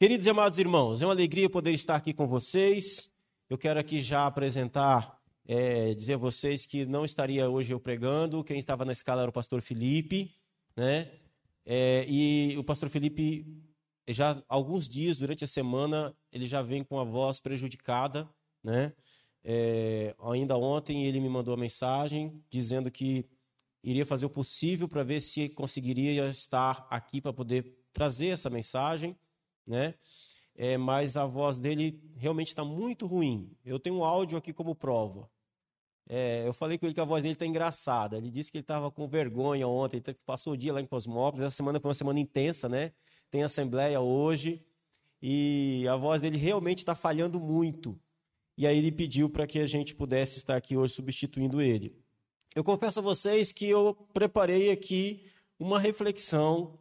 Queridos e amados irmãos, é uma alegria poder estar aqui com vocês. Eu quero aqui já apresentar, é, dizer a vocês que não estaria hoje eu pregando. Quem estava na escala era o pastor Felipe, né? É, e o pastor Felipe, já alguns dias, durante a semana, ele já vem com a voz prejudicada, né? É, ainda ontem ele me mandou uma mensagem dizendo que iria fazer o possível para ver se conseguiria estar aqui para poder trazer essa mensagem né? É, mas a voz dele realmente está muito ruim. Eu tenho um áudio aqui como prova. É, eu falei com ele que a voz dele está engraçada. Ele disse que ele estava com vergonha ontem, passou o dia lá em Cosmópolis. Essa semana foi uma semana intensa, né? Tem assembleia hoje e a voz dele realmente está falhando muito. E aí ele pediu para que a gente pudesse estar aqui hoje substituindo ele. Eu confesso a vocês que eu preparei aqui uma reflexão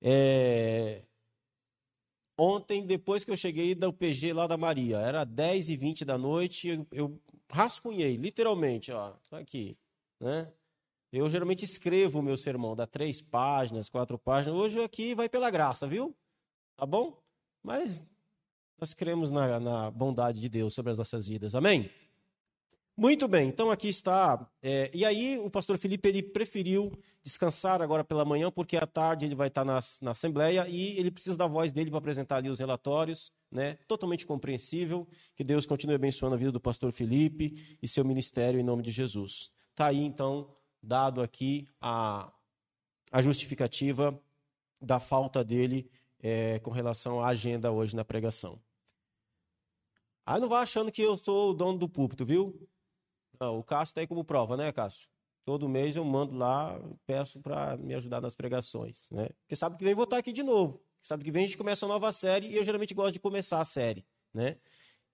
é, Ontem, depois que eu cheguei da UPG lá da Maria, era 10 e 20 da noite, eu, eu rascunhei, literalmente, ó, tá aqui, né? Eu geralmente escrevo o meu sermão, dá três páginas, quatro páginas. Hoje aqui vai pela graça, viu? Tá bom? Mas nós cremos na, na bondade de Deus sobre as nossas vidas. Amém? Muito bem, então aqui está. É, e aí o pastor Felipe ele preferiu descansar agora pela manhã, porque à tarde ele vai estar na, na Assembleia e ele precisa da voz dele para apresentar ali os relatórios, né? Totalmente compreensível. Que Deus continue abençoando a vida do pastor Felipe e seu ministério em nome de Jesus. Está aí então dado aqui a, a justificativa da falta dele é, com relação à agenda hoje na pregação. Aí não vá achando que eu sou o dono do púlpito, viu? Não, o Cássio está aí como prova, né, Cássio? Todo mês eu mando lá, peço para me ajudar nas pregações, né? Porque sabe que vem voltar aqui de novo. Sabe que vem a gente começa uma nova série e eu geralmente gosto de começar a série, né?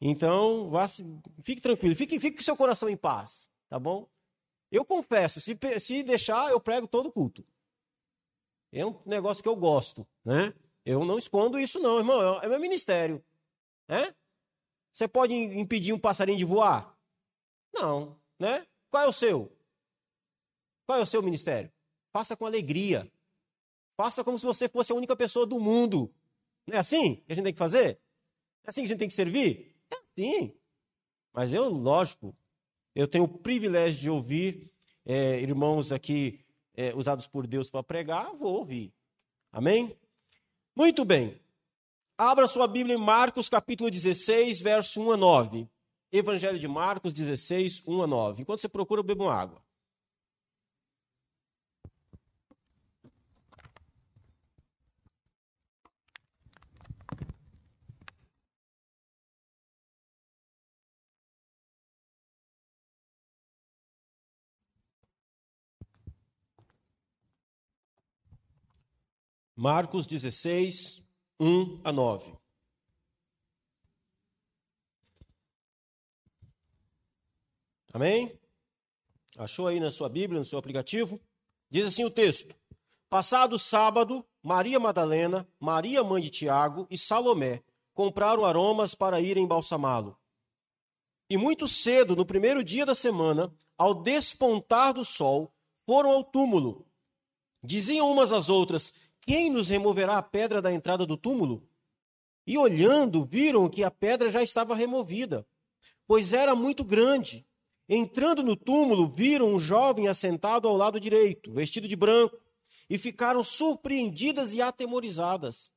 Então, vá, fique tranquilo, fique, fique com seu coração em paz, tá bom? Eu confesso, se, se deixar, eu prego todo culto. É um negócio que eu gosto, né? Eu não escondo isso não, irmão, é meu ministério, né? Você pode impedir um passarinho de voar? Não, né? Qual é o seu? Qual é o seu ministério? Faça com alegria. Faça como se você fosse a única pessoa do mundo. Não é assim que a gente tem que fazer? É assim que a gente tem que servir? É assim. Mas eu, lógico, eu tenho o privilégio de ouvir é, irmãos aqui é, usados por Deus para pregar, vou ouvir. Amém? Muito bem. Abra sua Bíblia em Marcos capítulo 16, verso 1 a 9. Evangelho de Marcos 16, 1 a 9. Enquanto você procura, bebam água. Marcos 16, 1 a 9. Amém? Achou aí na sua Bíblia, no seu aplicativo? Diz assim o texto: Passado sábado, Maria Madalena, Maria mãe de Tiago e Salomé compraram aromas para irem embalsamá-lo. E muito cedo, no primeiro dia da semana, ao despontar do sol, foram ao túmulo. Diziam umas às outras: Quem nos removerá a pedra da entrada do túmulo? E olhando, viram que a pedra já estava removida, pois era muito grande. Entrando no túmulo, viram um jovem assentado ao lado direito, vestido de branco, e ficaram surpreendidas e atemorizadas.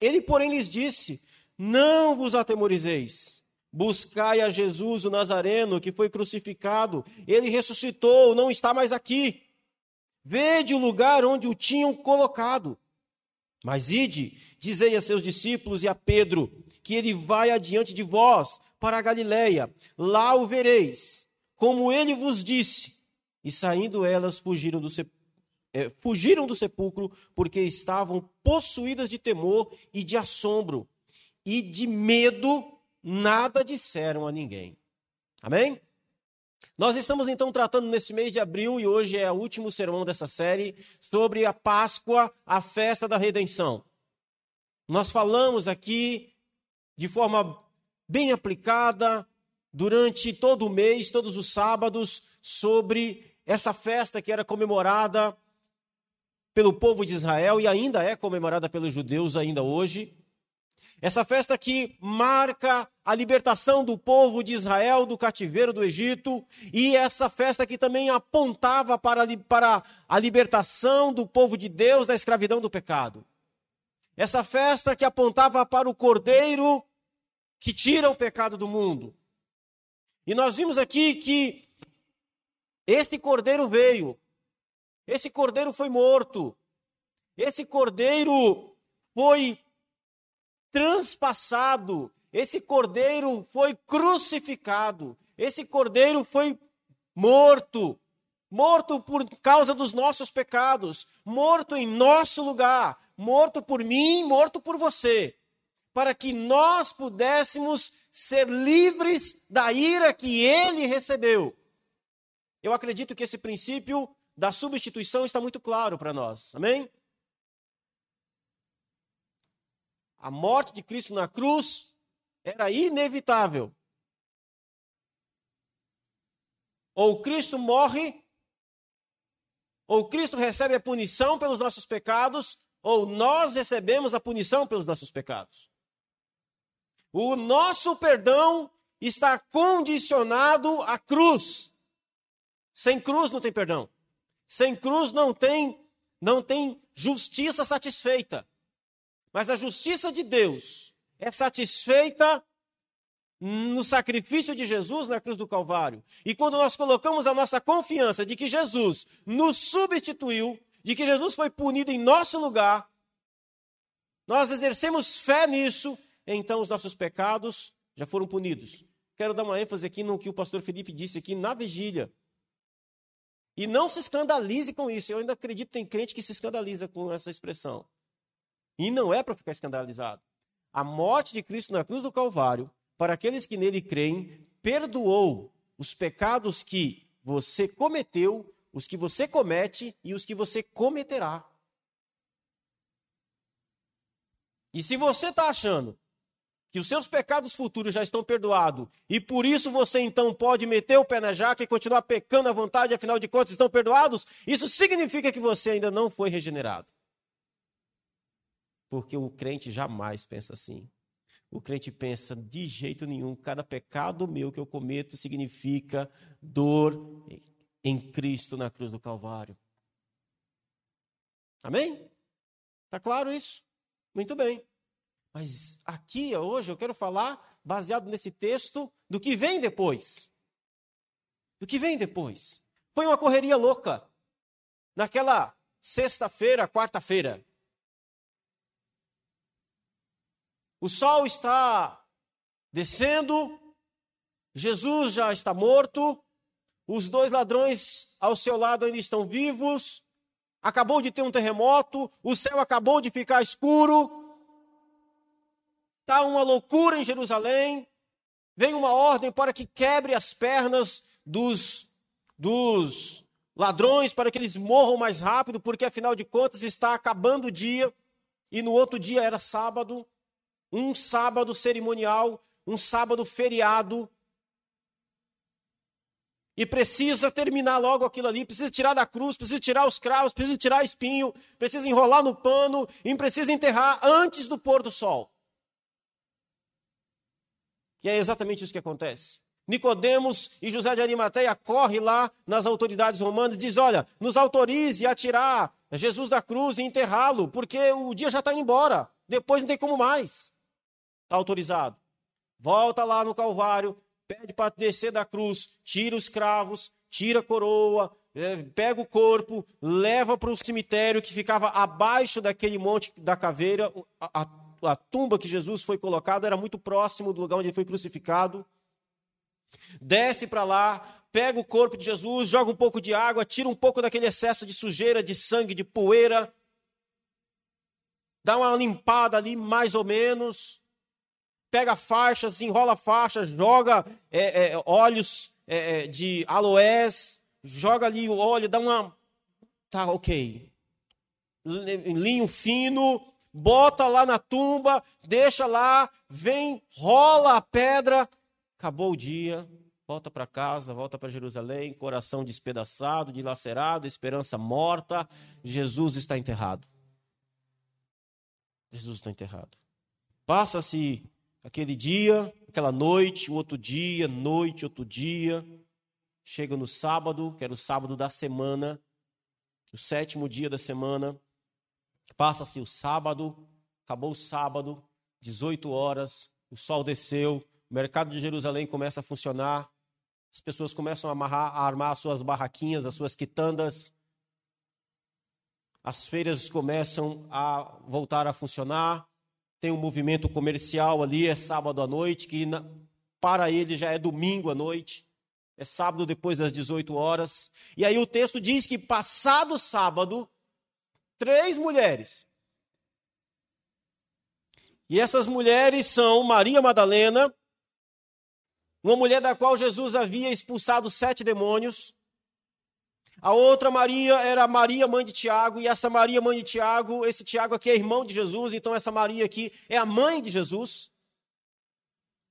Ele, porém, lhes disse: Não vos atemorizeis. Buscai a Jesus o Nazareno, que foi crucificado. Ele ressuscitou, não está mais aqui. Vede o lugar onde o tinham colocado. Mas ide, dizei a seus discípulos e a Pedro, que ele vai adiante de vós para a Galiléia. Lá o vereis como ele vos disse. E saindo elas fugiram do, é, fugiram do sepulcro, porque estavam possuídas de temor e de assombro, e de medo nada disseram a ninguém. Amém? Nós estamos então tratando nesse mês de abril, e hoje é o último sermão dessa série, sobre a Páscoa, a festa da redenção. Nós falamos aqui de forma bem aplicada, durante todo o mês, todos os sábados, sobre essa festa que era comemorada pelo povo de Israel e ainda é comemorada pelos judeus ainda hoje. Essa festa que marca a libertação do povo de Israel do cativeiro do Egito, e essa festa que também apontava para, para a libertação do povo de Deus da escravidão do pecado. Essa festa que apontava para o cordeiro que tira o pecado do mundo. E nós vimos aqui que esse cordeiro veio, esse cordeiro foi morto, esse cordeiro foi transpassado, esse cordeiro foi crucificado, esse cordeiro foi morto, morto por causa dos nossos pecados, morto em nosso lugar, morto por mim, morto por você, para que nós pudéssemos ser livres da ira que ele recebeu. Eu acredito que esse princípio da substituição está muito claro para nós. Amém? A morte de Cristo na cruz era inevitável. Ou Cristo morre, ou Cristo recebe a punição pelos nossos pecados, ou nós recebemos a punição pelos nossos pecados. O nosso perdão está condicionado à cruz. Sem cruz não tem perdão. Sem cruz não tem não tem justiça satisfeita. Mas a justiça de Deus é satisfeita no sacrifício de Jesus na cruz do Calvário. E quando nós colocamos a nossa confiança de que Jesus nos substituiu, de que Jesus foi punido em nosso lugar, nós exercemos fé nisso, então os nossos pecados já foram punidos. Quero dar uma ênfase aqui no que o pastor Felipe disse aqui na vigília. E não se escandalize com isso. Eu ainda acredito tem crente que se escandaliza com essa expressão. E não é para ficar escandalizado. A morte de Cristo na cruz do Calvário, para aqueles que nele creem, perdoou os pecados que você cometeu, os que você comete e os que você cometerá. E se você está achando que os seus pecados futuros já estão perdoados e por isso você então pode meter o pé na jaca e continuar pecando à vontade, afinal de contas estão perdoados, isso significa que você ainda não foi regenerado. Porque o crente jamais pensa assim. O crente pensa de jeito nenhum, cada pecado meu que eu cometo significa dor em Cristo na cruz do Calvário. Amém? Tá claro isso? Muito bem. Mas aqui hoje eu quero falar baseado nesse texto do que vem depois. Do que vem depois. Foi uma correria louca. Naquela sexta-feira, quarta-feira. O sol está descendo, Jesus já está morto, os dois ladrões ao seu lado ainda estão vivos, acabou de ter um terremoto, o céu acabou de ficar escuro, está uma loucura em Jerusalém, vem uma ordem para que quebre as pernas dos, dos ladrões, para que eles morram mais rápido, porque afinal de contas está acabando o dia, e no outro dia era sábado, um sábado cerimonial, um sábado feriado. E precisa terminar logo aquilo ali, precisa tirar da cruz, precisa tirar os cravos, precisa tirar espinho, precisa enrolar no pano e precisa enterrar antes do pôr do sol. E é exatamente isso que acontece. Nicodemos e José de Arimateia corre lá nas autoridades romanas e diz: "Olha, nos autorize a tirar Jesus da cruz e enterrá-lo, porque o dia já está indo embora. Depois não tem como mais." Está autorizado. Volta lá no Calvário, pede para descer da cruz, tira os cravos, tira a coroa, é, pega o corpo, leva para o cemitério que ficava abaixo daquele monte da caveira. A, a tumba que Jesus foi colocado era muito próximo do lugar onde ele foi crucificado. Desce para lá, pega o corpo de Jesus, joga um pouco de água, tira um pouco daquele excesso de sujeira, de sangue, de poeira, dá uma limpada ali mais ou menos, pega faixas, enrola faixas, joga é, é, óleos é, é, de aloés, joga ali o óleo, dá uma. Tá, ok. Linho fino, bota lá na tumba, deixa lá, vem, rola a pedra, acabou o dia, volta para casa, volta para Jerusalém, coração despedaçado, dilacerado, esperança morta, Jesus está enterrado. Jesus está enterrado Passa-se aquele dia, aquela noite, o outro dia, noite, outro dia. Chega no sábado, que era o sábado da semana, o sétimo dia da semana. Passa-se o sábado, acabou o sábado, 18 horas, o sol desceu, o mercado de Jerusalém começa a funcionar, as pessoas começam a, amarrar, a armar as suas barraquinhas, as suas quitandas, as feiras começam a voltar a funcionar, tem um movimento comercial ali, é sábado à noite, que para ele já é domingo à noite, é sábado depois das 18 horas. E aí o texto diz que passado sábado, três mulheres. E essas mulheres são Maria Madalena, uma mulher da qual Jesus havia expulsado sete demônios. A outra Maria era Maria, mãe de Tiago, e essa Maria, mãe de Tiago, esse Tiago aqui é irmão de Jesus, então essa Maria aqui é a mãe de Jesus.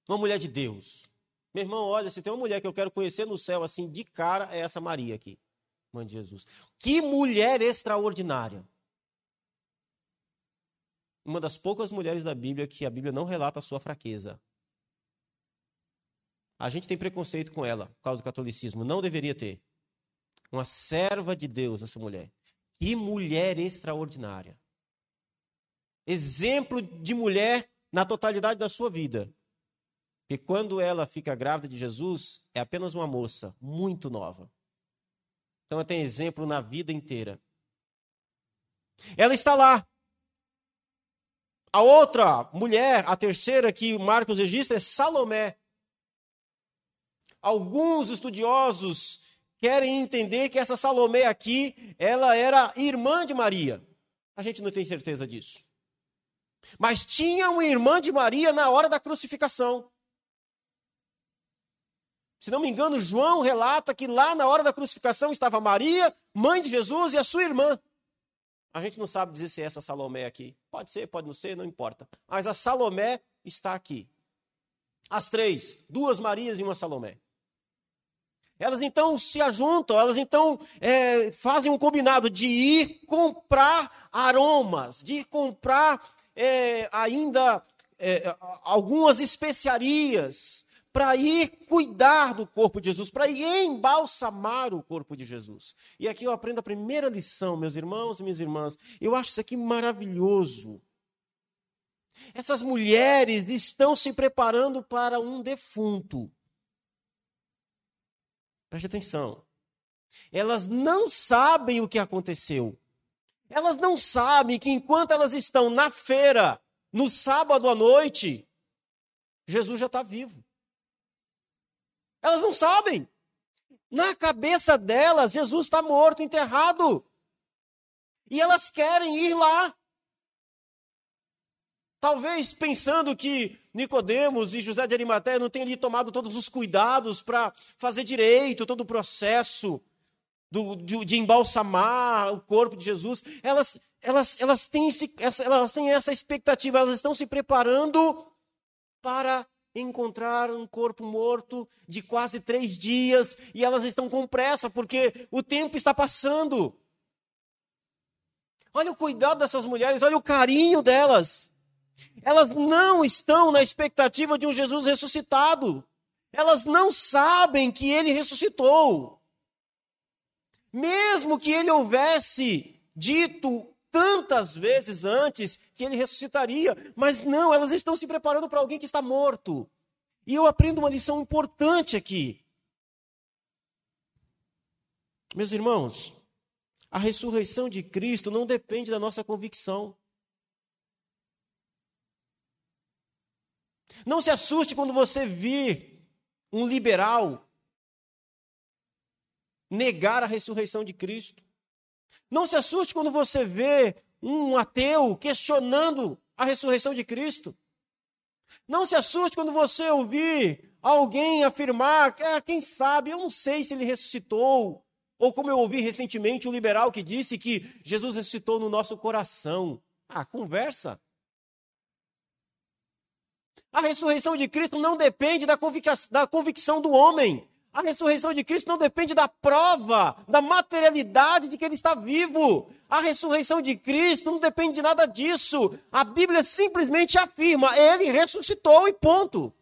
Uma mulher de Deus. Meu irmão, olha, se tem uma mulher que eu quero conhecer no céu assim de cara, é essa Maria aqui, mãe de Jesus. Que mulher extraordinária. Uma das poucas mulheres da Bíblia que a Bíblia não relata a sua fraqueza. A gente tem preconceito com ela por causa do catolicismo. Não deveria ter. Uma serva de Deus, essa mulher. Que mulher extraordinária. Exemplo de mulher na totalidade da sua vida. Porque quando ela fica grávida de Jesus, é apenas uma moça, muito nova. Então ela tem exemplo na vida inteira. Ela está lá. A outra mulher, a terceira que Marcos registra, é Salomé. Alguns estudiosos querem entender que essa Salomé aqui, ela era irmã de Maria. A gente não tem certeza disso. Mas tinha uma irmã de Maria na hora da crucificação. Se não me engano, João relata que lá na hora da crucificação estava Maria, mãe de Jesus, e a sua irmã. A gente não sabe dizer se é essa Salomé aqui. Pode ser, pode não ser, não importa. Mas a Salomé está aqui. As três, duas Marias e uma Salomé. Elas então se ajuntam, elas então é, fazem um combinado de ir comprar aromas, de ir comprar é, ainda é, algumas especiarias, para ir cuidar do corpo de Jesus, para ir embalsamar o corpo de Jesus. E aqui eu aprendo a primeira lição, meus irmãos e minhas irmãs. Eu acho isso aqui maravilhoso. Essas mulheres estão se preparando para um defunto. Preste atenção. Elas não sabem o que aconteceu. Elas não sabem que enquanto elas estão na feira, no sábado à noite, Jesus já está vivo. Elas não sabem. Na cabeça delas, Jesus está morto, enterrado. E elas querem ir lá. Talvez pensando que Nicodemos e José de Arimateia não tenham ali tomado todos os cuidados para fazer direito todo o processo do, de, de, embalsamar o corpo de Jesus. Elas, elas, elas, têm esse, elas têm essa expectativa, elas estão se preparando para encontrar um corpo morto de quase três dias e elas estão com pressa porque o tempo está passando. Olha o cuidado dessas mulheres, olha o carinho delas. Elas não estão na expectativa de um Jesus ressuscitado. Elas não sabem que ele ressuscitou. Mesmo que ele houvesse dito tantas vezes antes que ele ressuscitaria, mas não, elas estão se preparando para alguém que está morto. E eu aprendo uma lição importante aqui. Meus irmãos, a ressurreição de Cristo não depende da nossa convicção. Não se assuste quando você vir um liberal negar a ressurreição de Cristo. Não se assuste quando você vê um ateu questionando a ressurreição de Cristo. Não se assuste quando você ouvir alguém afirmar que, ah, quem sabe, eu não sei se ele ressuscitou. Ou como eu ouvi recentemente um liberal que disse que Jesus ressuscitou no nosso coração. Ah, conversa. A ressurreição de Cristo não depende da, da convicção do homem. A ressurreição de Cristo não depende da prova, da materialidade de que ele está vivo. A ressurreição de Cristo não depende de nada disso. A Bíblia simplesmente afirma: ele ressuscitou e ponto.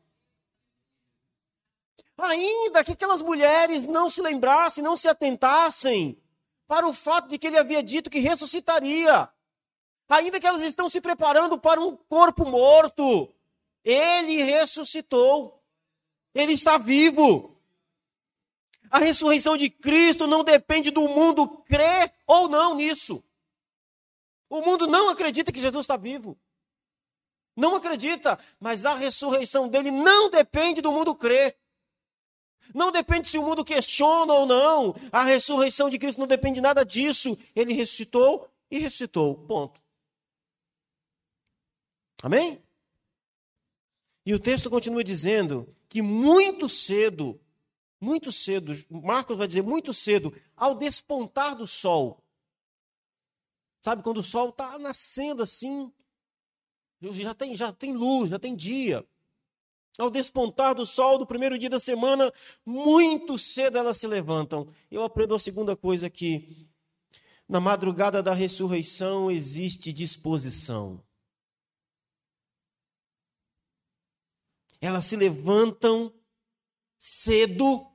Ainda que aquelas mulheres não se lembrassem, não se atentassem para o fato de que ele havia dito que ressuscitaria. Ainda que elas estão se preparando para um corpo morto, ele ressuscitou. Ele está vivo. A ressurreição de Cristo não depende do mundo crer ou não nisso. O mundo não acredita que Jesus está vivo. Não acredita, mas a ressurreição dele não depende do mundo crer. Não depende se o mundo questiona ou não. A ressurreição de Cristo não depende de nada disso. Ele ressuscitou e ressuscitou. Ponto. Amém? E o texto continua dizendo que muito cedo, muito cedo, Marcos vai dizer muito cedo, ao despontar do sol. Sabe quando o sol está nascendo assim, já tem, já tem luz, já tem dia. Ao despontar do sol do primeiro dia da semana, muito cedo elas se levantam. Eu aprendo a segunda coisa aqui. Na madrugada da ressurreição existe disposição. Elas se levantam cedo,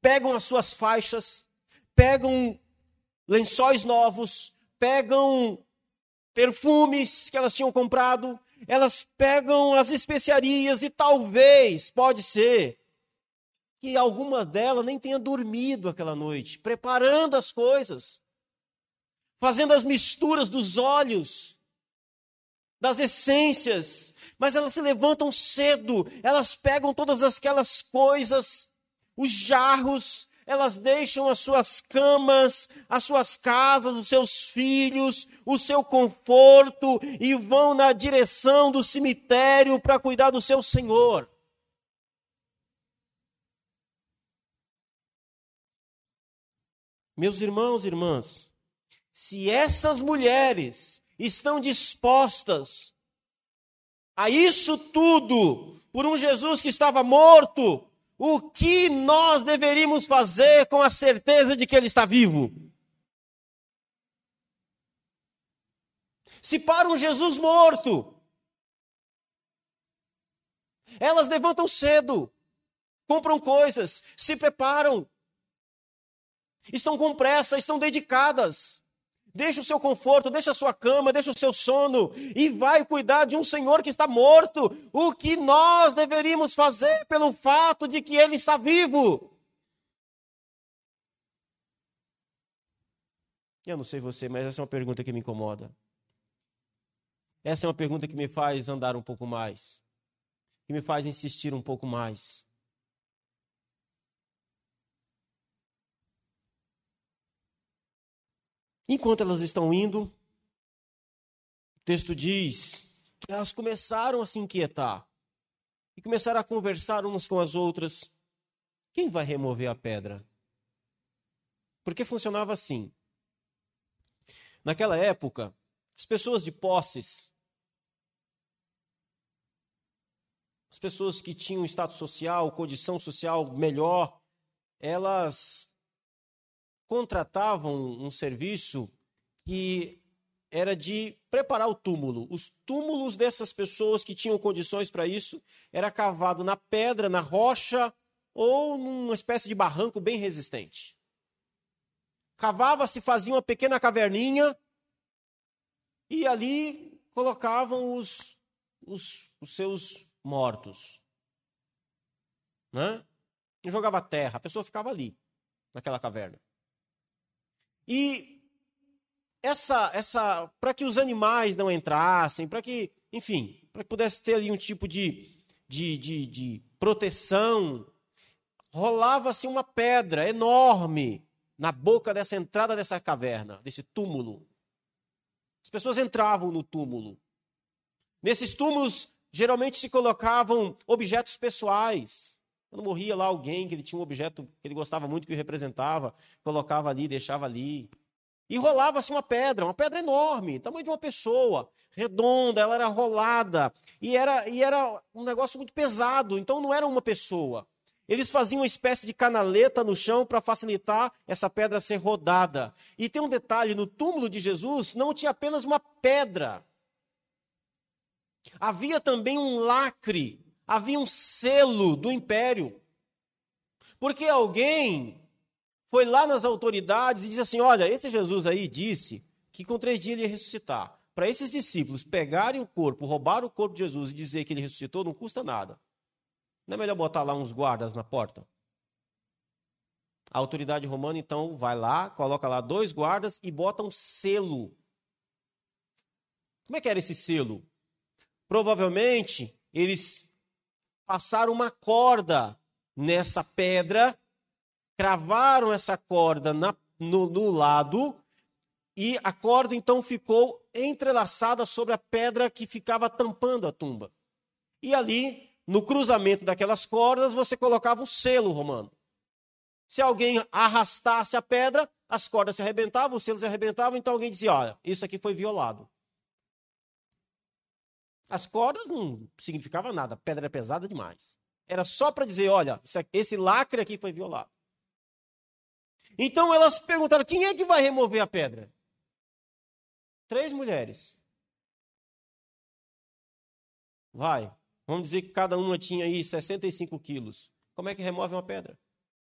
pegam as suas faixas, pegam lençóis novos, pegam perfumes que elas tinham comprado, elas pegam as especiarias e talvez, pode ser, que alguma delas nem tenha dormido aquela noite, preparando as coisas, fazendo as misturas dos óleos, das essências, mas elas se levantam cedo, elas pegam todas aquelas coisas, os jarros, elas deixam as suas camas, as suas casas, os seus filhos, o seu conforto e vão na direção do cemitério para cuidar do seu Senhor. Meus irmãos e irmãs, se essas mulheres estão dispostas a isso tudo por um Jesus que estava morto, o que nós deveríamos fazer com a certeza de que Ele está vivo? Se para um Jesus morto, elas levantam cedo, compram coisas, se preparam, estão com pressa, estão dedicadas. Deixa o seu conforto, deixa a sua cama, deixa o seu sono e vai cuidar de um Senhor que está morto. O que nós deveríamos fazer pelo fato de que ele está vivo? Eu não sei você, mas essa é uma pergunta que me incomoda. Essa é uma pergunta que me faz andar um pouco mais, que me faz insistir um pouco mais. Enquanto elas estão indo, o texto diz que elas começaram a se inquietar e começaram a conversar umas com as outras. Quem vai remover a pedra? Porque funcionava assim. Naquela época, as pessoas de posses, as pessoas que tinham status social, condição social melhor, elas contratavam um serviço que era de preparar o túmulo. Os túmulos dessas pessoas que tinham condições para isso era cavado na pedra, na rocha ou numa espécie de barranco bem resistente. Cavava-se, fazia uma pequena caverninha e ali colocavam os, os, os seus mortos. Né? E jogava terra, a pessoa ficava ali, naquela caverna. E essa, essa, para que os animais não entrassem, para que, enfim, para que pudesse ter ali um tipo de, de, de, de proteção, rolava-se uma pedra enorme na boca dessa entrada dessa caverna, desse túmulo. As pessoas entravam no túmulo. Nesses túmulos, geralmente se colocavam objetos pessoais. Quando morria lá alguém que ele tinha um objeto que ele gostava muito que o representava, colocava ali, deixava ali. E rolava-se uma pedra, uma pedra enorme, tamanho de uma pessoa, redonda, ela era rolada. E era, e era um negócio muito pesado, então não era uma pessoa. eles faziam uma espécie de canaleta no chão para facilitar essa pedra ser rodada. E tem um detalhe: no túmulo de Jesus não tinha apenas uma pedra, havia também um lacre, havia um selo do império. Porque alguém foi lá nas autoridades e disse assim: Olha, esse Jesus aí disse que com três dias ele ia ressuscitar. Para esses discípulos pegarem o corpo, roubar o corpo de Jesus e dizer que ele ressuscitou, não custa nada. Não é melhor botar lá uns guardas na porta? A autoridade romana, então, vai lá, coloca lá dois guardas e bota um selo. Como é que era esse selo? Provavelmente, eles passaram uma corda nessa pedra, cravaram essa corda na, no, no lado, e a corda então ficou entrelaçada sobre a pedra que ficava tampando a tumba. E ali no cruzamento daquelas cordas, você colocava o selo romano. Se alguém arrastasse a pedra, as cordas se arrebentavam, os selos se arrebentavam, então alguém dizia: olha, isso aqui foi violado. As cordas não significavam nada, a pedra é pesada demais. Era só para dizer: olha, esse lacre aqui foi violado. Então elas perguntaram: quem é que vai remover a pedra? Três mulheres. Vai. Vamos dizer que cada uma tinha aí 65 quilos. Como é que remove uma pedra?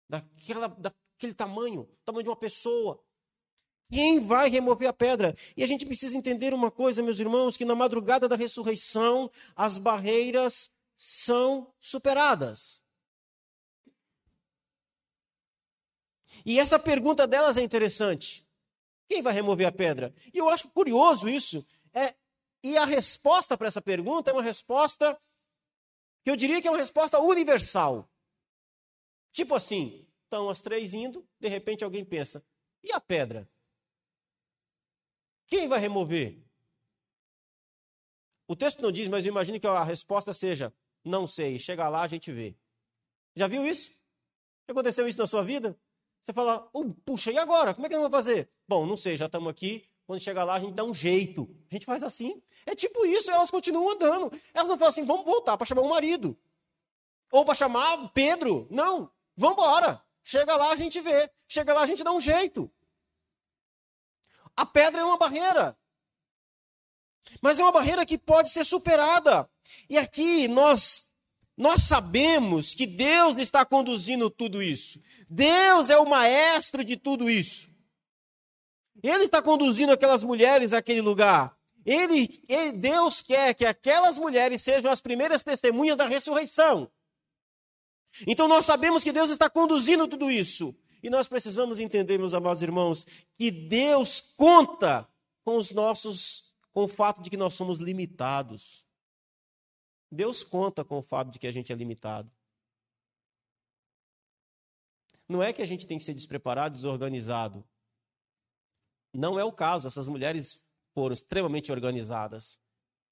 Daquela, daquele tamanho, tamanho de uma pessoa. Quem vai remover a pedra? E a gente precisa entender uma coisa, meus irmãos, que na madrugada da ressurreição, as barreiras são superadas. E essa pergunta delas é interessante. Quem vai remover a pedra? E eu acho curioso isso. É, e a resposta para essa pergunta é uma resposta que eu diria que é uma resposta universal. Tipo assim, estão as três indo, de repente alguém pensa: e a pedra? Quem vai remover? O texto não diz, mas eu imagino que a resposta seja: não sei, chega lá a gente vê. Já viu isso? Aconteceu isso na sua vida? Você fala, oh, puxa, e agora? Como é que nós vamos fazer? Bom, não sei, já estamos aqui. Quando chega lá, a gente dá um jeito. A gente faz assim. É tipo isso, elas continuam andando. Elas não falam assim, vamos voltar para chamar o marido. Ou para chamar Pedro. Não, vamos embora. Chega lá, a gente vê. Chega lá, a gente dá um jeito. A pedra é uma barreira. Mas é uma barreira que pode ser superada. E aqui nós nós sabemos que Deus está conduzindo tudo isso. Deus é o maestro de tudo isso. Ele está conduzindo aquelas mulheres àquele lugar. Ele, ele, Deus quer que aquelas mulheres sejam as primeiras testemunhas da ressurreição. Então nós sabemos que Deus está conduzindo tudo isso. E nós precisamos entender, meus amados irmãos, que Deus conta com os nossos, com o fato de que nós somos limitados. Deus conta com o fato de que a gente é limitado. Não é que a gente tem que ser despreparado, desorganizado. Não é o caso. Essas mulheres foram extremamente organizadas.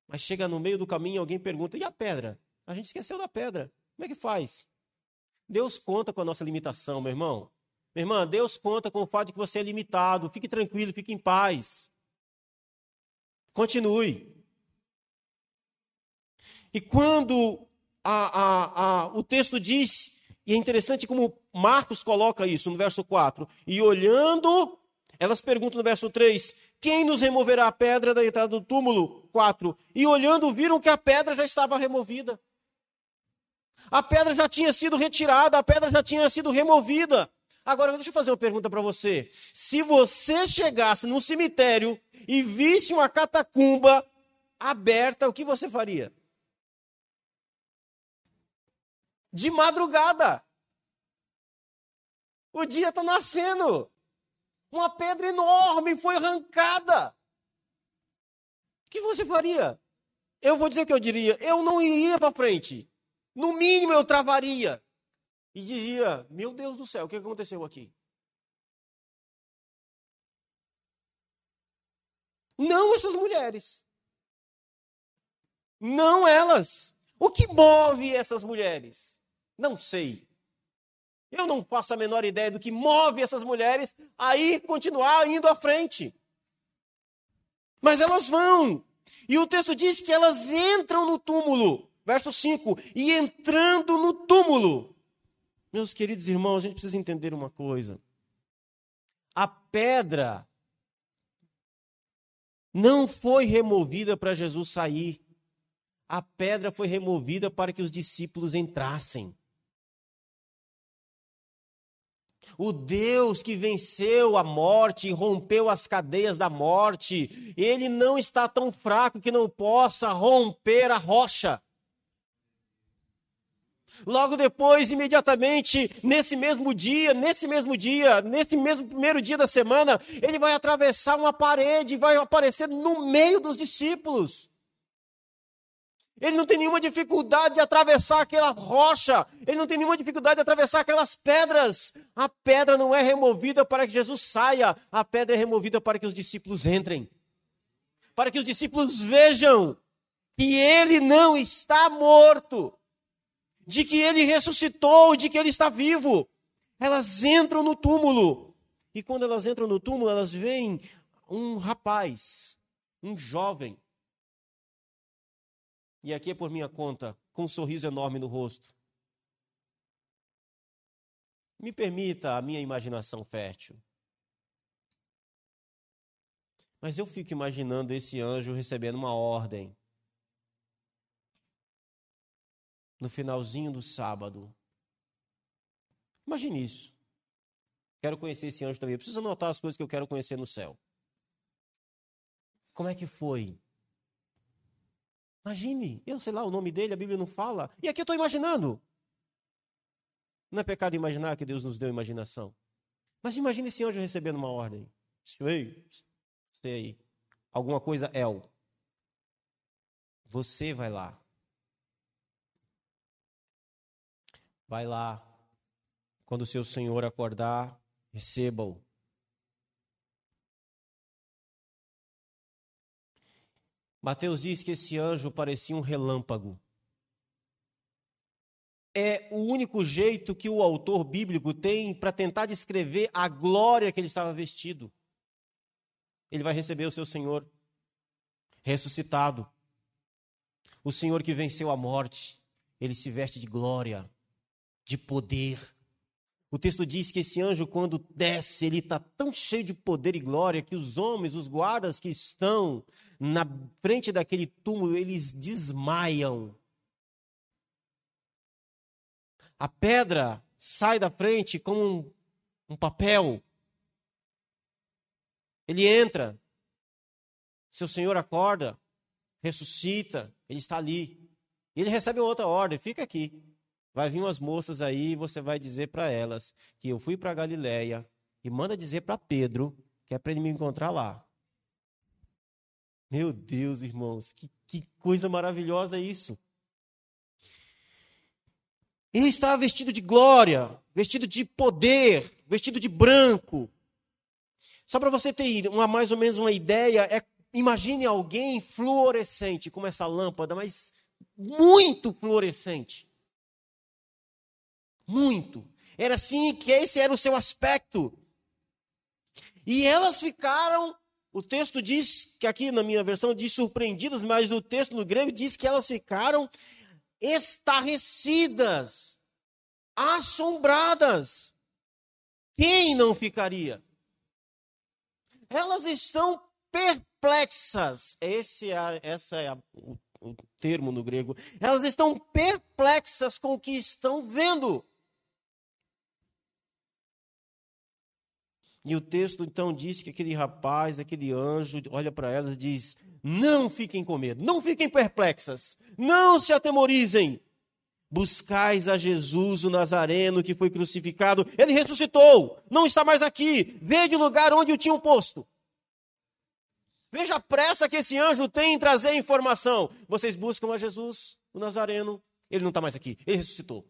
Mas chega no meio do caminho alguém pergunta: e a pedra? A gente esqueceu da pedra. Como é que faz? Deus conta com a nossa limitação, meu irmão. Minha irmã, Deus conta com o fato de que você é limitado. Fique tranquilo, fique em paz. Continue. E quando a, a, a, o texto diz, e é interessante como Marcos coloca isso no verso 4, e olhando, elas perguntam no verso 3: quem nos removerá a pedra da entrada do túmulo? 4. E olhando, viram que a pedra já estava removida. A pedra já tinha sido retirada, a pedra já tinha sido removida. Agora, deixa eu fazer uma pergunta para você. Se você chegasse num cemitério e visse uma catacumba aberta, o que você faria? De madrugada. O dia está nascendo. Uma pedra enorme foi arrancada. O que você faria? Eu vou dizer o que eu diria. Eu não iria para frente. No mínimo eu travaria. E diria: Meu Deus do céu, o que aconteceu aqui? Não essas mulheres. Não elas. O que move essas mulheres? Não sei. Eu não faço a menor ideia do que move essas mulheres a ir continuar indo à frente. Mas elas vão. E o texto diz que elas entram no túmulo. Verso 5: E entrando no túmulo. Meus queridos irmãos, a gente precisa entender uma coisa. A pedra não foi removida para Jesus sair. A pedra foi removida para que os discípulos entrassem. O Deus que venceu a morte rompeu as cadeias da morte, ele não está tão fraco que não possa romper a rocha. Logo depois, imediatamente, nesse mesmo dia, nesse mesmo dia, nesse mesmo primeiro dia da semana, ele vai atravessar uma parede e vai aparecer no meio dos discípulos. Ele não tem nenhuma dificuldade de atravessar aquela rocha, ele não tem nenhuma dificuldade de atravessar aquelas pedras. A pedra não é removida para que Jesus saia, a pedra é removida para que os discípulos entrem. Para que os discípulos vejam que ele não está morto de que ele ressuscitou, de que ele está vivo. Elas entram no túmulo. E quando elas entram no túmulo, elas veem um rapaz, um jovem. E aqui é por minha conta, com um sorriso enorme no rosto. Me permita a minha imaginação fértil. Mas eu fico imaginando esse anjo recebendo uma ordem. No finalzinho do sábado. Imagine isso. Quero conhecer esse anjo também. Eu preciso anotar as coisas que eu quero conhecer no céu. Como é que foi? Imagine, eu sei lá o nome dele, a Bíblia não fala. E aqui eu estou imaginando. Não é pecado imaginar que Deus nos deu imaginação. Mas imagine esse anjo recebendo uma ordem. Ei, sei, alguma coisa El. Você vai lá. Vai lá. Quando o seu senhor acordar, receba-o. Mateus diz que esse anjo parecia um relâmpago. É o único jeito que o autor bíblico tem para tentar descrever a glória que ele estava vestido. Ele vai receber o seu Senhor ressuscitado. O Senhor que venceu a morte, ele se veste de glória de poder. O texto diz que esse anjo, quando desce, ele está tão cheio de poder e glória que os homens, os guardas que estão na frente daquele túmulo, eles desmaiam. A pedra sai da frente como um, um papel. Ele entra. Seu senhor acorda, ressuscita, ele está ali. Ele recebe outra ordem: fica aqui. Vai vir umas moças aí e você vai dizer para elas que eu fui para Galiléia e manda dizer para Pedro que é para ele me encontrar lá. Meu Deus, irmãos, que, que coisa maravilhosa isso. Ele estava vestido de glória, vestido de poder, vestido de branco. Só para você ter uma, mais ou menos uma ideia, é, imagine alguém fluorescente, como essa lâmpada, mas muito fluorescente. Muito. Era assim que esse era o seu aspecto. E elas ficaram, o texto diz, que aqui na minha versão diz surpreendidas, mas o texto no grego diz que elas ficaram estarrecidas, assombradas. Quem não ficaria? Elas estão perplexas. Esse é, essa é o, o termo no grego. Elas estão perplexas com o que estão vendo. E o texto então diz que aquele rapaz, aquele anjo, olha para elas e diz: Não fiquem com medo, não fiquem perplexas, não se atemorizem. Buscais a Jesus, o Nazareno, que foi crucificado. Ele ressuscitou, não está mais aqui. Veja o lugar onde o tinham posto. Veja a pressa que esse anjo tem em trazer informação. Vocês buscam a Jesus, o Nazareno. Ele não está mais aqui, ele ressuscitou.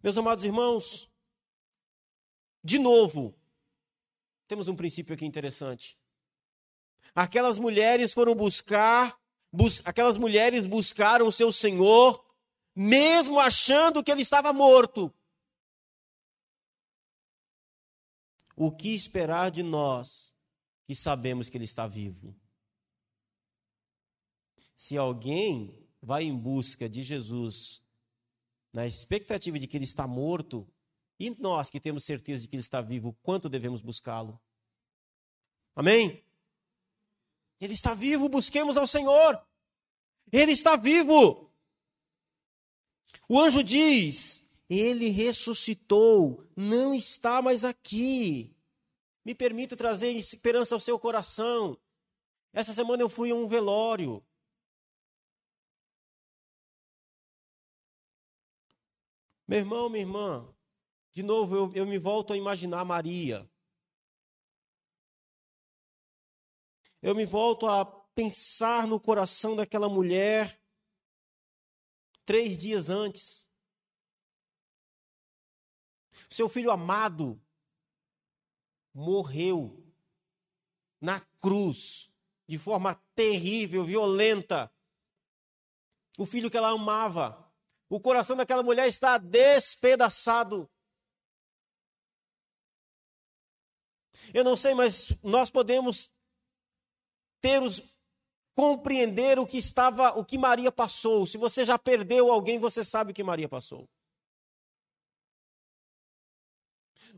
Meus amados irmãos, de novo, temos um princípio aqui interessante. Aquelas mulheres foram buscar, bus aquelas mulheres buscaram o seu Senhor, mesmo achando que ele estava morto. O que esperar de nós que sabemos que ele está vivo? Se alguém vai em busca de Jesus na expectativa de que ele está morto, e nós que temos certeza de que ele está vivo, quanto devemos buscá-lo? Amém? Ele está vivo, busquemos ao Senhor. Ele está vivo. O anjo diz: Ele ressuscitou, não está mais aqui. Me permita trazer esperança ao seu coração. Essa semana eu fui a um velório. Meu irmão, minha irmã, de novo eu, eu me volto a imaginar Maria. Eu me volto a pensar no coração daquela mulher três dias antes. Seu filho amado morreu na cruz de forma terrível, violenta. O filho que ela amava. O coração daquela mulher está despedaçado. Eu não sei, mas nós podemos ter os compreender o que estava, o que Maria passou. Se você já perdeu alguém, você sabe o que Maria passou.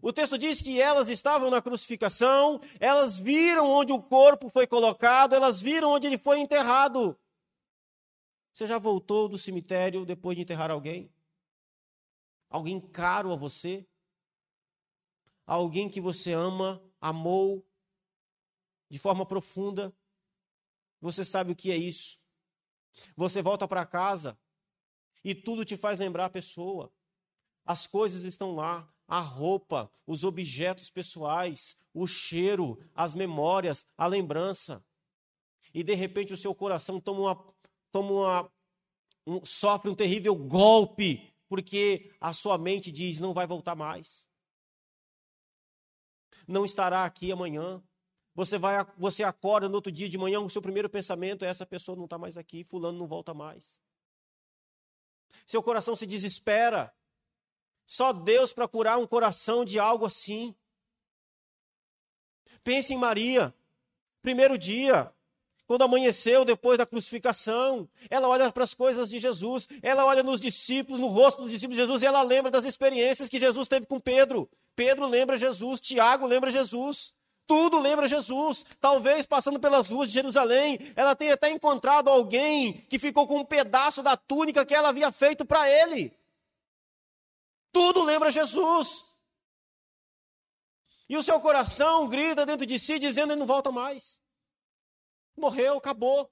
O texto diz que elas estavam na crucificação, elas viram onde o corpo foi colocado, elas viram onde ele foi enterrado. Você já voltou do cemitério depois de enterrar alguém? Alguém caro a você? Alguém que você ama, amou de forma profunda? Você sabe o que é isso? Você volta para casa e tudo te faz lembrar a pessoa. As coisas estão lá, a roupa, os objetos pessoais, o cheiro, as memórias, a lembrança. E de repente o seu coração toma uma, toma uma, um, sofre um terrível golpe, porque a sua mente diz: não vai voltar mais. Não estará aqui amanhã. Você vai, você acorda no outro dia de manhã, o seu primeiro pensamento é essa pessoa não está mais aqui, fulano não volta mais. Seu coração se desespera. Só Deus para curar um coração de algo assim. Pense em Maria. Primeiro dia, quando amanheceu depois da crucificação, ela olha para as coisas de Jesus, ela olha nos discípulos, no rosto dos discípulos de Jesus, e ela lembra das experiências que Jesus teve com Pedro. Pedro lembra Jesus, Tiago lembra Jesus. Tudo lembra Jesus. Talvez passando pelas ruas de Jerusalém, ela tenha até encontrado alguém que ficou com um pedaço da túnica que ela havia feito para ele. Tudo lembra Jesus. E o seu coração grita dentro de si, dizendo: ele não volta mais. Morreu, acabou.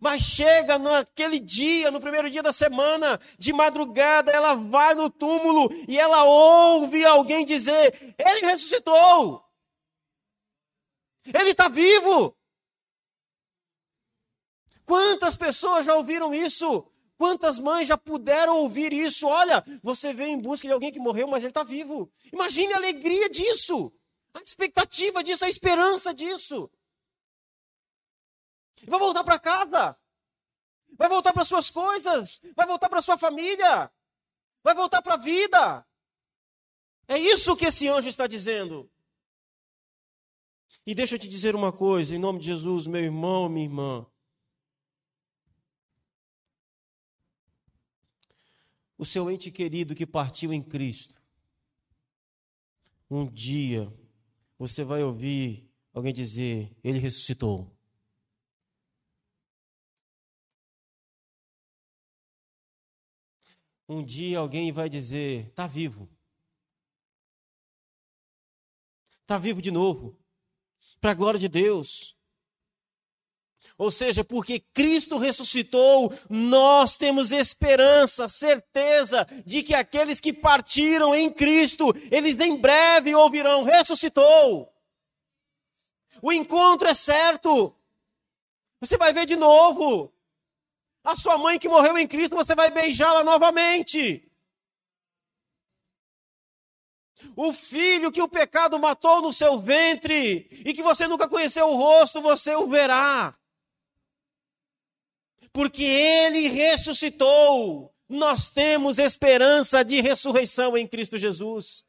Mas chega naquele dia, no primeiro dia da semana, de madrugada, ela vai no túmulo e ela ouve alguém dizer: Ele ressuscitou. Ele está vivo. Quantas pessoas já ouviram isso? Quantas mães já puderam ouvir isso? Olha, você veio em busca de alguém que morreu, mas ele está vivo. Imagine a alegria disso, a expectativa disso, a esperança disso. Vai voltar para casa. Vai voltar para suas coisas. Vai voltar para sua família. Vai voltar para a vida. É isso que esse anjo está dizendo. E deixa eu te dizer uma coisa, em nome de Jesus, meu irmão, minha irmã. O seu ente querido que partiu em Cristo. Um dia você vai ouvir alguém dizer: Ele ressuscitou. um dia alguém vai dizer: está vivo. Está vivo de novo. Para a glória de Deus. Ou seja, porque Cristo ressuscitou, nós temos esperança, certeza de que aqueles que partiram em Cristo, eles em breve ouvirão: ressuscitou. O encontro é certo. Você vai ver de novo. A sua mãe que morreu em Cristo, você vai beijá-la novamente. O filho que o pecado matou no seu ventre e que você nunca conheceu o rosto, você o verá. Porque ele ressuscitou. Nós temos esperança de ressurreição em Cristo Jesus.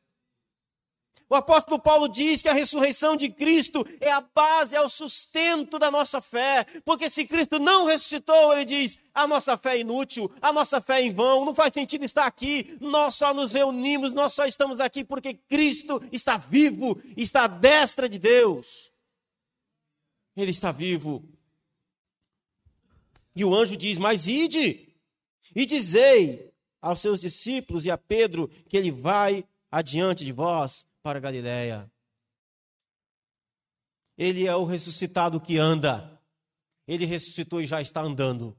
O apóstolo Paulo diz que a ressurreição de Cristo é a base, é o sustento da nossa fé. Porque se Cristo não ressuscitou, ele diz, a nossa fé é inútil, a nossa fé é em vão, não faz sentido estar aqui. Nós só nos reunimos, nós só estamos aqui porque Cristo está vivo, está à destra de Deus. Ele está vivo. E o anjo diz: Mas ide e dizei aos seus discípulos e a Pedro que ele vai adiante de vós para Galiléia. Ele é o ressuscitado que anda. Ele ressuscitou e já está andando.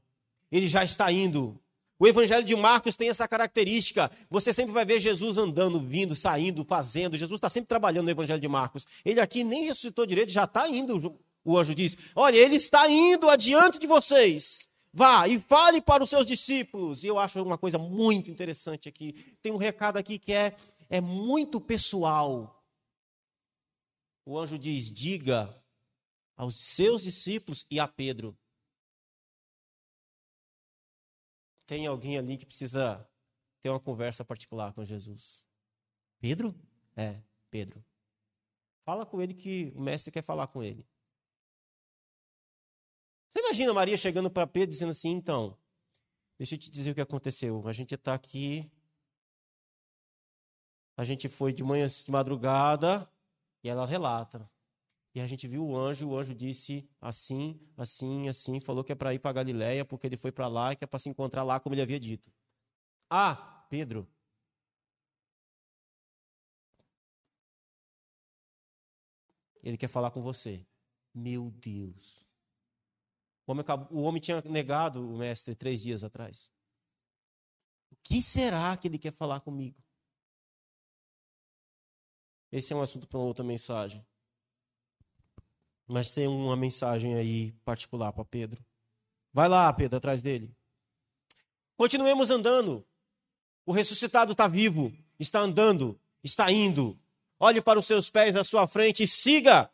Ele já está indo. O Evangelho de Marcos tem essa característica. Você sempre vai ver Jesus andando, vindo, saindo, fazendo. Jesus está sempre trabalhando no Evangelho de Marcos. Ele aqui nem ressuscitou direito, já está indo. O anjo diz: Olha, ele está indo adiante de vocês. Vá e fale para os seus discípulos. E eu acho uma coisa muito interessante aqui. Tem um recado aqui que é é muito pessoal. O anjo diz: diga aos seus discípulos e a Pedro. Tem alguém ali que precisa ter uma conversa particular com Jesus? Pedro? É, Pedro. Fala com ele que o mestre quer falar com ele. Você imagina Maria chegando para Pedro dizendo assim: então, deixa eu te dizer o que aconteceu. A gente está aqui a gente foi de manhã, de madrugada, e ela relata. E a gente viu o anjo, o anjo disse assim, assim, assim, falou que é para ir para Galiléia, porque ele foi para lá e que é para se encontrar lá, como ele havia dito. Ah, Pedro. Ele quer falar com você. Meu Deus. O homem, o homem tinha negado o mestre três dias atrás. O que será que ele quer falar comigo? Esse é um assunto para outra mensagem. Mas tem uma mensagem aí particular para Pedro. Vai lá, Pedro, atrás dele. Continuemos andando. O ressuscitado está vivo, está andando, está indo. Olhe para os seus pés à sua frente e siga.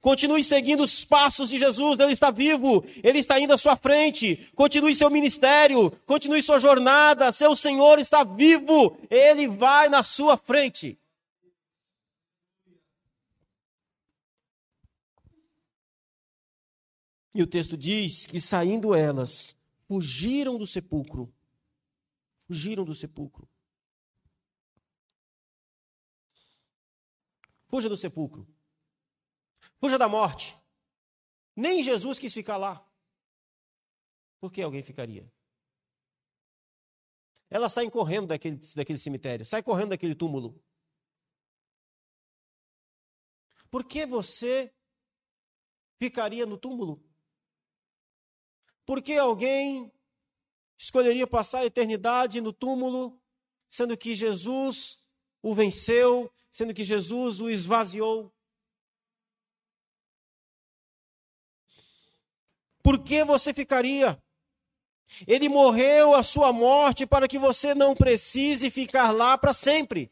Continue seguindo os passos de Jesus, ele está vivo, ele está indo à sua frente. Continue seu ministério, continue sua jornada, seu Senhor está vivo, ele vai na sua frente. E o texto diz que saindo elas, fugiram do sepulcro. Fugiram do sepulcro. Fuja do sepulcro. Fuja da morte. Nem Jesus quis ficar lá. Por que alguém ficaria? Elas saem correndo daquele, daquele cemitério, saem correndo daquele túmulo. Por que você ficaria no túmulo? Por que alguém escolheria passar a eternidade no túmulo, sendo que Jesus o venceu, sendo que Jesus o esvaziou? Por que você ficaria? Ele morreu a sua morte para que você não precise ficar lá para sempre.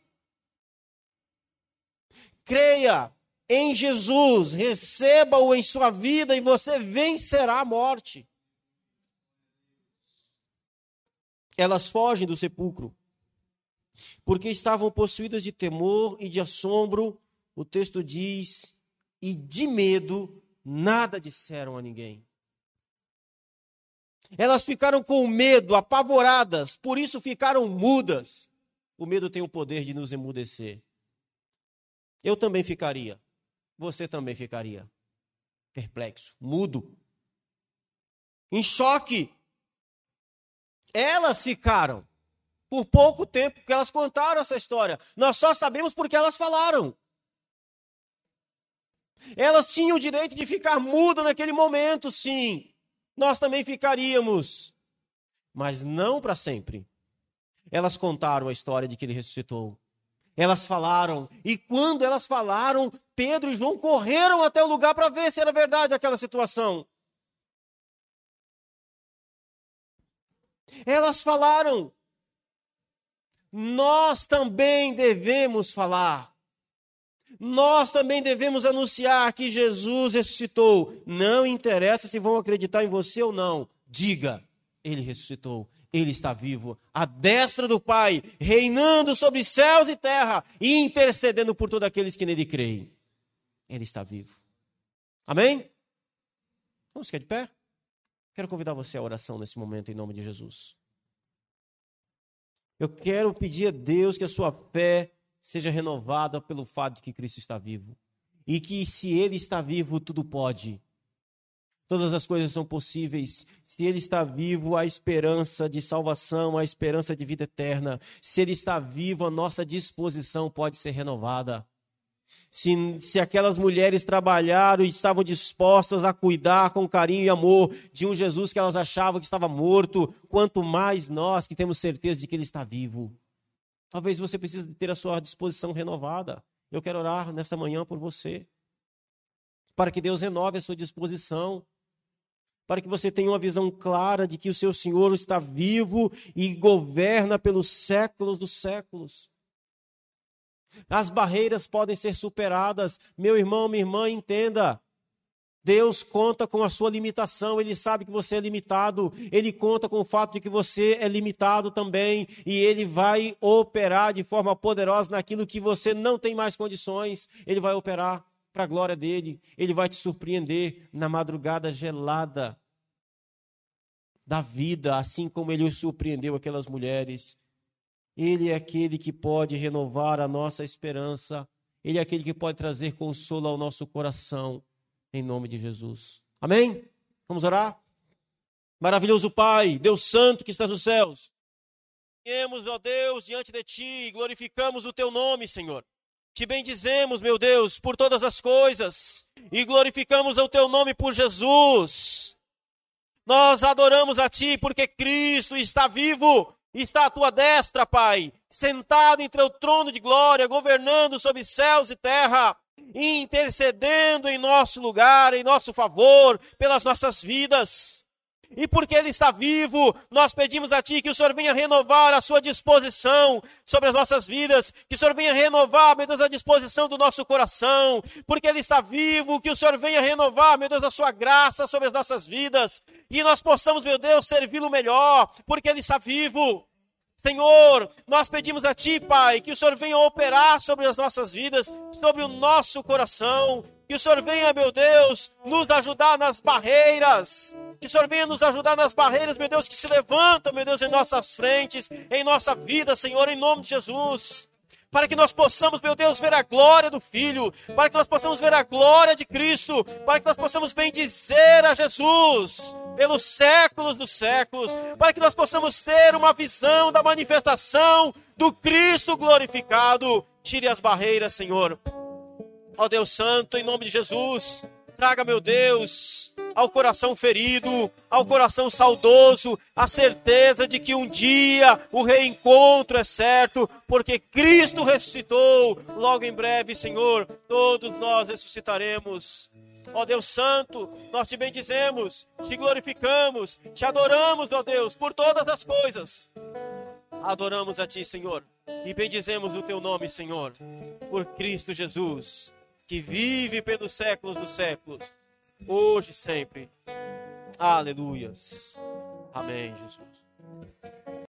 Creia em Jesus, receba-o em sua vida e você vencerá a morte. Elas fogem do sepulcro, porque estavam possuídas de temor e de assombro, o texto diz, e de medo, nada disseram a ninguém. Elas ficaram com medo, apavoradas, por isso ficaram mudas. O medo tem o poder de nos emudecer. Eu também ficaria. Você também ficaria. Perplexo, mudo. Em choque. Elas ficaram por pouco tempo, porque elas contaram essa história. Nós só sabemos porque elas falaram. Elas tinham o direito de ficar mudas naquele momento, sim. Nós também ficaríamos. Mas não para sempre. Elas contaram a história de que ele ressuscitou. Elas falaram. E quando elas falaram, Pedro e João correram até o lugar para ver se era verdade aquela situação. Elas falaram. Nós também devemos falar. Nós também devemos anunciar que Jesus ressuscitou. Não interessa se vão acreditar em você ou não. Diga, ele ressuscitou. Ele está vivo, à destra do Pai, reinando sobre céus e terra e intercedendo por todos aqueles que nele creem. Ele está vivo. Amém? Vamos ficar de pé? Quero convidar você à oração nesse momento, em nome de Jesus. Eu quero pedir a Deus que a sua fé seja renovada pelo fato de que Cristo está vivo. E que se Ele está vivo, tudo pode. Todas as coisas são possíveis. Se Ele está vivo, há esperança de salvação, há esperança de vida eterna. Se Ele está vivo, a nossa disposição pode ser renovada. Se, se aquelas mulheres trabalharam e estavam dispostas a cuidar com carinho e amor de um Jesus que elas achavam que estava morto, quanto mais nós que temos certeza de que Ele está vivo. Talvez você precise ter a sua disposição renovada. Eu quero orar nessa manhã por você. Para que Deus renove a sua disposição para que você tenha uma visão clara de que o seu Senhor está vivo e governa pelos séculos dos séculos. As barreiras podem ser superadas. Meu irmão, minha irmã, entenda. Deus conta com a sua limitação, ele sabe que você é limitado, ele conta com o fato de que você é limitado também, e ele vai operar de forma poderosa naquilo que você não tem mais condições, ele vai operar para a glória dele. Ele vai te surpreender na madrugada gelada da vida, assim como ele surpreendeu aquelas mulheres. Ele é aquele que pode renovar a nossa esperança. Ele é aquele que pode trazer consolo ao nosso coração, em nome de Jesus. Amém? Vamos orar? Maravilhoso Pai, Deus Santo que estás nos céus. Viemos, ó Deus, diante de Ti, glorificamos o Teu nome, Senhor. Te bendizemos, meu Deus, por todas as coisas e glorificamos o teu nome por Jesus. Nós adoramos a ti porque Cristo está vivo, está à tua destra, Pai, sentado em teu trono de glória, governando sobre céus e terra, intercedendo em nosso lugar, em nosso favor, pelas nossas vidas. E porque Ele está vivo, nós pedimos a Ti que o Senhor venha renovar a Sua disposição sobre as nossas vidas, que o Senhor venha renovar, meu Deus, a disposição do nosso coração, porque Ele está vivo, que o Senhor venha renovar, meu Deus, a Sua graça sobre as nossas vidas, e nós possamos, meu Deus, servi-lo melhor, porque Ele está vivo. Senhor, nós pedimos a Ti, Pai, que o Senhor venha operar sobre as nossas vidas, sobre o nosso coração, que o Senhor venha, meu Deus, nos ajudar nas barreiras, que o Senhor venha nos ajudar nas barreiras, meu Deus, que se levantam, meu Deus, em nossas frentes, em nossa vida, Senhor, em nome de Jesus. Para que nós possamos, meu Deus, ver a glória do Filho, para que nós possamos ver a glória de Cristo, para que nós possamos bendizer a Jesus pelos séculos dos séculos, para que nós possamos ter uma visão da manifestação do Cristo glorificado. Tire as barreiras, Senhor. Ó Deus Santo, em nome de Jesus, traga, meu Deus, ao coração ferido, ao coração saudoso, a certeza de que um dia o reencontro é certo, porque Cristo ressuscitou. Logo em breve, Senhor, todos nós ressuscitaremos. Ó Deus Santo, nós te bendizemos, te glorificamos, te adoramos, ó Deus, por todas as coisas. Adoramos a Ti, Senhor, e bendizemos o Teu nome, Senhor, por Cristo Jesus que vive pelos séculos dos séculos, hoje e sempre. Aleluias. Amém, Jesus.